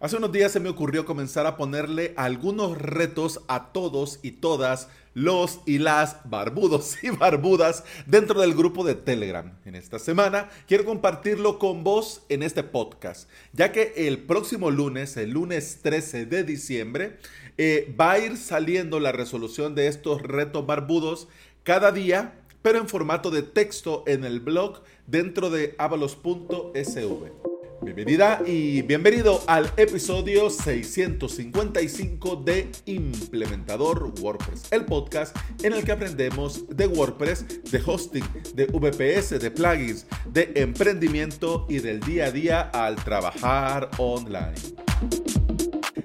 Hace unos días se me ocurrió comenzar a ponerle algunos retos a todos y todas los y las barbudos y barbudas dentro del grupo de Telegram. En esta semana quiero compartirlo con vos en este podcast, ya que el próximo lunes, el lunes 13 de diciembre, eh, va a ir saliendo la resolución de estos retos barbudos cada día, pero en formato de texto en el blog dentro de avalos.sv. Bienvenida y bienvenido al episodio 655 de Implementador WordPress, el podcast en el que aprendemos de WordPress, de hosting, de VPS, de plugins, de emprendimiento y del día a día al trabajar online.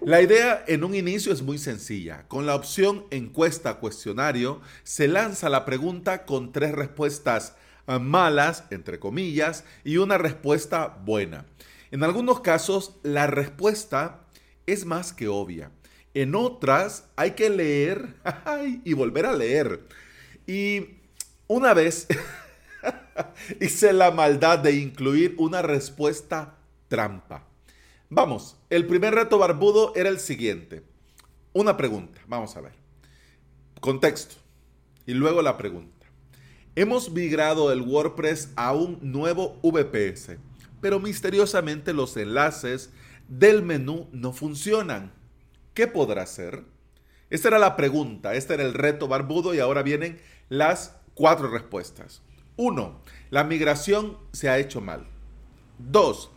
La idea en un inicio es muy sencilla. Con la opción encuesta cuestionario se lanza la pregunta con tres respuestas malas, entre comillas, y una respuesta buena. En algunos casos, la respuesta es más que obvia. En otras, hay que leer y volver a leer. Y una vez hice la maldad de incluir una respuesta trampa. Vamos, el primer reto barbudo era el siguiente. Una pregunta, vamos a ver. Contexto. Y luego la pregunta. Hemos migrado el WordPress a un nuevo VPS, pero misteriosamente los enlaces del menú no funcionan. ¿Qué podrá hacer? Esta era la pregunta, este era el reto barbudo y ahora vienen las cuatro respuestas. 1. La migración se ha hecho mal. 2.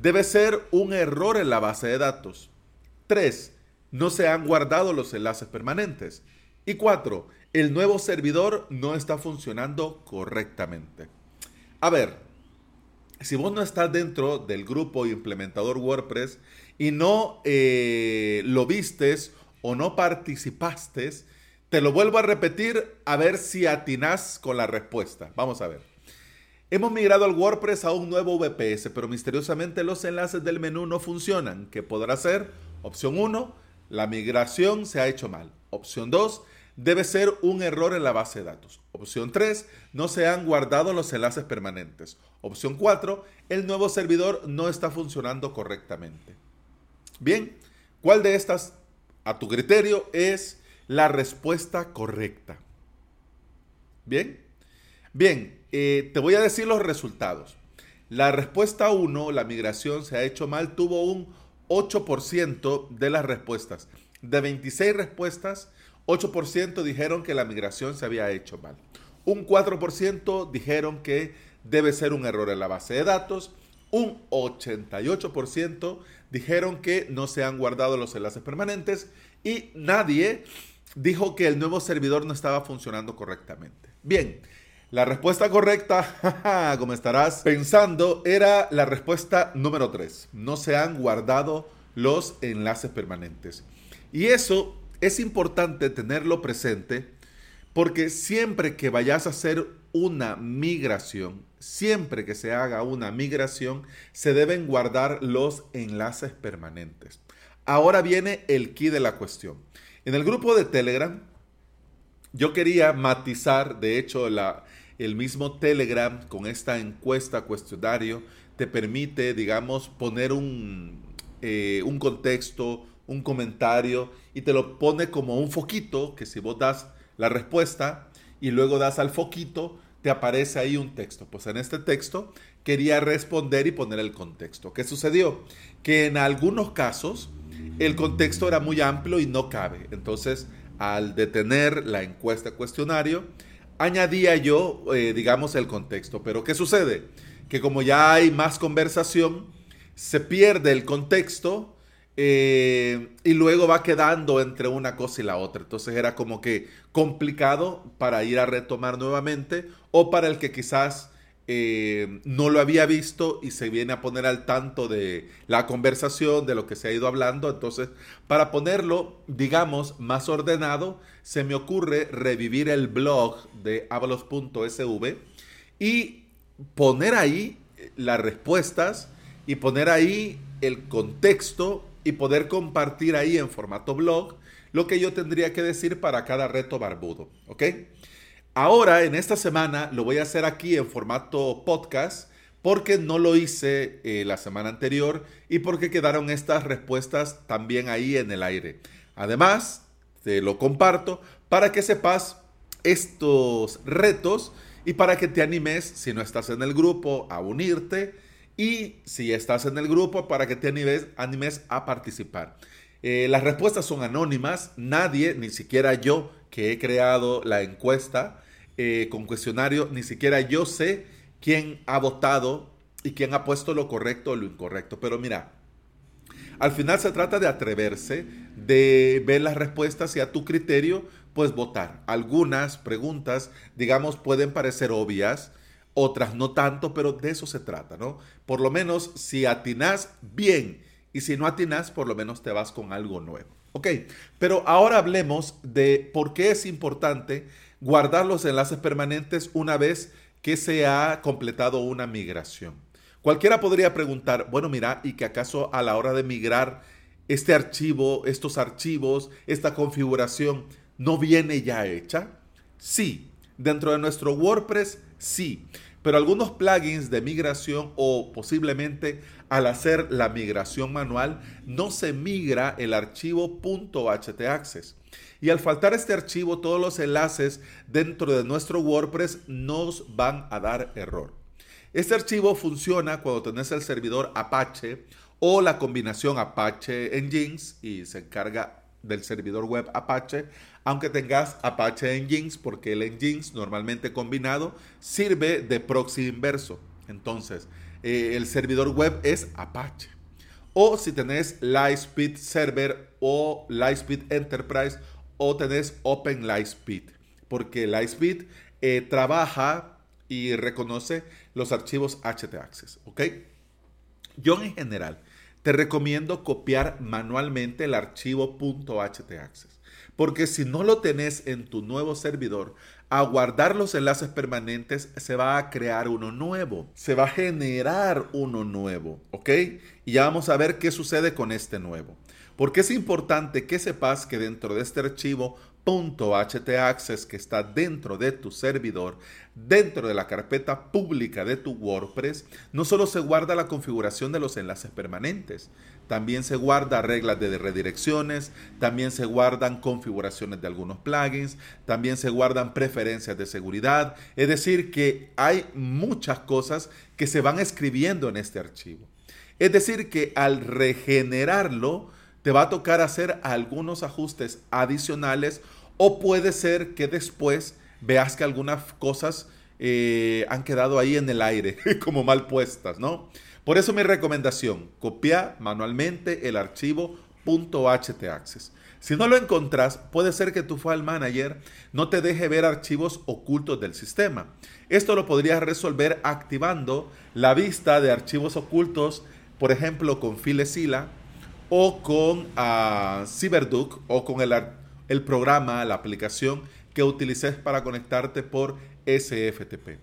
Debe ser un error en la base de datos. 3. No se han guardado los enlaces permanentes. Y 4 el nuevo servidor no está funcionando correctamente. A ver, si vos no estás dentro del grupo implementador WordPress y no eh, lo vistes o no participaste, te lo vuelvo a repetir a ver si atinás con la respuesta. Vamos a ver. Hemos migrado al WordPress a un nuevo VPS, pero misteriosamente los enlaces del menú no funcionan. ¿Qué podrá ser? Opción 1, la migración se ha hecho mal. Opción 2, debe ser un error en la base de datos. Opción 3, no se han guardado los enlaces permanentes. Opción 4, el nuevo servidor no está funcionando correctamente. Bien, ¿cuál de estas, a tu criterio, es la respuesta correcta? Bien, bien, eh, te voy a decir los resultados. La respuesta 1, la migración se ha hecho mal, tuvo un 8% de las respuestas. De 26 respuestas, 8% dijeron que la migración se había hecho mal. Un 4% dijeron que debe ser un error en la base de datos. Un 88% dijeron que no se han guardado los enlaces permanentes. Y nadie dijo que el nuevo servidor no estaba funcionando correctamente. Bien, la respuesta correcta, como estarás pensando, era la respuesta número 3. No se han guardado los enlaces permanentes. Y eso es importante tenerlo presente porque siempre que vayas a hacer una migración, siempre que se haga una migración, se deben guardar los enlaces permanentes. Ahora viene el key de la cuestión. En el grupo de Telegram, yo quería matizar, de hecho, la, el mismo Telegram con esta encuesta, cuestionario, te permite, digamos, poner un, eh, un contexto, un comentario y te lo pone como un foquito que si vos das la respuesta y luego das al foquito, te aparece ahí un texto. Pues en este texto quería responder y poner el contexto. ¿Qué sucedió? Que en algunos casos el contexto era muy amplio y no cabe. Entonces, al detener la encuesta cuestionario, añadía yo, eh, digamos, el contexto. Pero ¿qué sucede? Que como ya hay más conversación, se pierde el contexto eh, y luego va quedando entre una cosa y la otra. Entonces era como que complicado para ir a retomar nuevamente o para el que quizás eh, no lo había visto y se viene a poner al tanto de la conversación, de lo que se ha ido hablando. Entonces, para ponerlo, digamos, más ordenado, se me ocurre revivir el blog de avalos.sv y poner ahí las respuestas y poner ahí el contexto y poder compartir ahí en formato blog lo que yo tendría que decir para cada reto barbudo, ¿ok? Ahora, en esta semana, lo voy a hacer aquí en formato podcast porque no lo hice eh, la semana anterior y porque quedaron estas respuestas también ahí en el aire. Además, te lo comparto para que sepas estos retos y para que te animes, si no estás en el grupo, a unirte y si estás en el grupo, para que te animes, animes a participar. Eh, las respuestas son anónimas, nadie, ni siquiera yo que he creado la encuesta eh, con cuestionario, ni siquiera yo sé quién ha votado y quién ha puesto lo correcto o lo incorrecto. Pero mira, al final se trata de atreverse, de ver las respuestas y a tu criterio, pues votar. Algunas preguntas, digamos, pueden parecer obvias, otras no tanto, pero de eso se trata, ¿no? Por lo menos si atinas bien y si no atinas, por lo menos te vas con algo nuevo. Ok, pero ahora hablemos de por qué es importante guardar los enlaces permanentes una vez que se ha completado una migración. Cualquiera podría preguntar, bueno, mira, ¿y que acaso a la hora de migrar este archivo, estos archivos, esta configuración no viene ya hecha? Sí, dentro de nuestro WordPress, sí, pero algunos plugins de migración o posiblemente al hacer la migración manual no se migra el archivo .htaccess. Y al faltar este archivo, todos los enlaces dentro de nuestro WordPress nos van a dar error. Este archivo funciona cuando tenés el servidor Apache o la combinación Apache Engines y se encarga del servidor web Apache, aunque tengas Apache Engines, porque el Engines normalmente combinado sirve de proxy inverso. Entonces, eh, el servidor web es Apache. O si tenés Lightspeed Server o Lightspeed Enterprise o tenés Open Lightspeed, porque Lightspeed eh, trabaja y reconoce los archivos htaccess, ¿ok? Yo en general te recomiendo copiar manualmente el archivo .htaccess, porque si no lo tenés en tu nuevo servidor, a guardar los enlaces permanentes se va a crear uno nuevo, se va a generar uno nuevo, ¿ok? Y ya vamos a ver qué sucede con este nuevo. Porque es importante que sepas que dentro de este archivo .htaccess que está dentro de tu servidor, dentro de la carpeta pública de tu WordPress, no solo se guarda la configuración de los enlaces permanentes, también se guarda reglas de redirecciones, también se guardan configuraciones de algunos plugins, también se guardan preferencias de seguridad, es decir, que hay muchas cosas que se van escribiendo en este archivo. Es decir, que al regenerarlo, te va a tocar hacer algunos ajustes adicionales o puede ser que después veas que algunas cosas eh, han quedado ahí en el aire, como mal puestas, ¿no? Por eso mi recomendación, copia manualmente el archivo .htaccess. Si no lo encontrás, puede ser que tu file manager no te deje ver archivos ocultos del sistema. Esto lo podrías resolver activando la vista de archivos ocultos, por ejemplo, con FileZilla o con uh, CyberDuck o con el, el programa, la aplicación que utilices para conectarte por SFTP.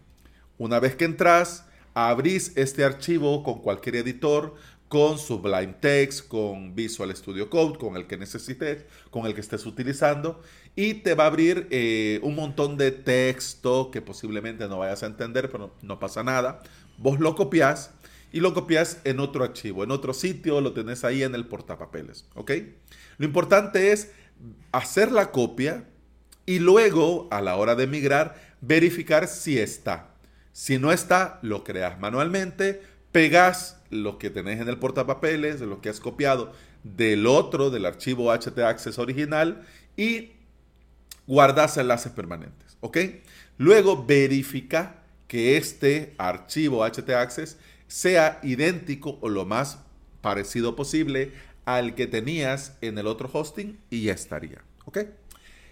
Una vez que entras, abrís este archivo con cualquier editor, con Sublime Text, con Visual Studio Code, con el que necesites, con el que estés utilizando, y te va a abrir eh, un montón de texto que posiblemente no vayas a entender, pero no pasa nada. Vos lo copias y lo copias en otro archivo, en otro sitio, lo tenés ahí en el portapapeles, ¿ok? Lo importante es hacer la copia y luego, a la hora de migrar, verificar si está. Si no está, lo creas manualmente, pegas lo que tenés en el portapapeles, lo que has copiado del otro, del archivo htaccess original y guardas enlaces permanentes, ¿ok? Luego verifica que este archivo htaccess sea idéntico o lo más parecido posible al que tenías en el otro hosting y ya estaría. ¿Ok?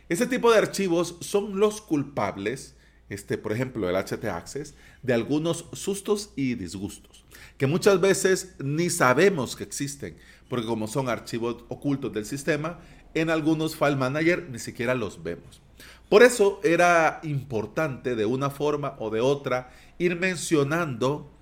Ese tipo de archivos son los culpables, este, por ejemplo, el htaccess, de algunos sustos y disgustos, que muchas veces ni sabemos que existen, porque como son archivos ocultos del sistema, en algunos file manager ni siquiera los vemos. Por eso era importante de una forma o de otra ir mencionando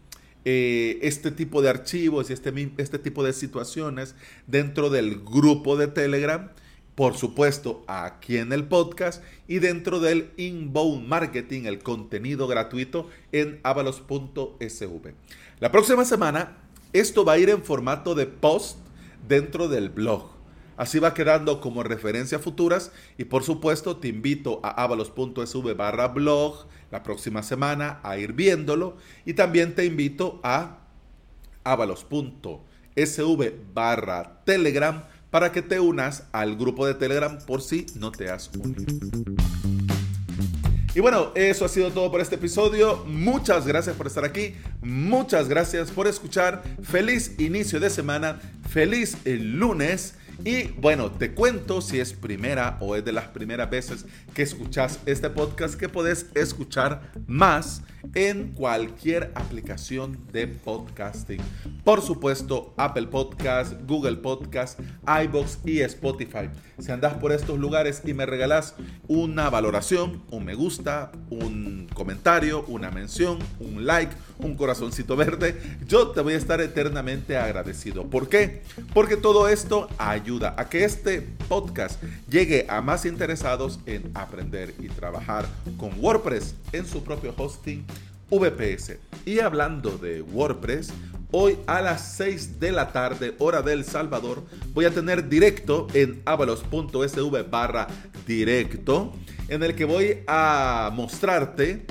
eh, este tipo de archivos y este, este tipo de situaciones dentro del grupo de Telegram por supuesto, aquí en el podcast y dentro del inbound marketing, el contenido gratuito en avalos.sv. La próxima semana, esto va a ir en formato de post dentro del blog. Así va quedando como referencia futuras y por supuesto te invito a avalos.sv barra blog la próxima semana a ir viéndolo y también te invito a avalos.sv barra telegram para que te unas al grupo de telegram por si no te has unido. Y bueno, eso ha sido todo por este episodio. Muchas gracias por estar aquí. Muchas gracias por escuchar. Feliz inicio de semana. Feliz el lunes. Y bueno, te cuento si es primera o es de las primeras veces que escuchas este podcast que puedes escuchar más en cualquier aplicación de podcasting. Por supuesto, Apple Podcast, Google Podcast, iBox y Spotify. Si andas por estos lugares y me regalas una valoración, un me gusta, un comentario, una mención, un like, un corazoncito verde, yo te voy a estar eternamente agradecido. ¿Por qué? Porque todo esto ayuda a que este podcast llegue a más interesados en aprender y trabajar con WordPress en su propio hosting VPS. Y hablando de WordPress, hoy a las 6 de la tarde, hora del Salvador, voy a tener directo en avalos.sv barra directo, en el que voy a mostrarte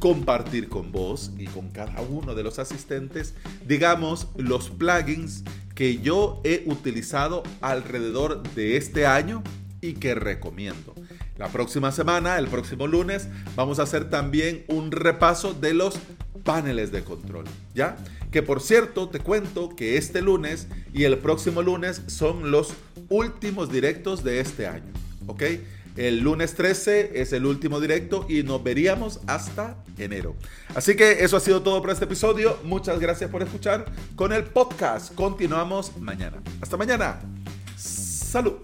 compartir con vos y con cada uno de los asistentes, digamos, los plugins que yo he utilizado alrededor de este año y que recomiendo. La próxima semana, el próximo lunes, vamos a hacer también un repaso de los paneles de control, ¿ya? Que por cierto, te cuento que este lunes y el próximo lunes son los últimos directos de este año, ¿ok? El lunes 13 es el último directo y nos veríamos hasta enero. Así que eso ha sido todo por este episodio. Muchas gracias por escuchar con el podcast. Continuamos mañana. Hasta mañana. Salud.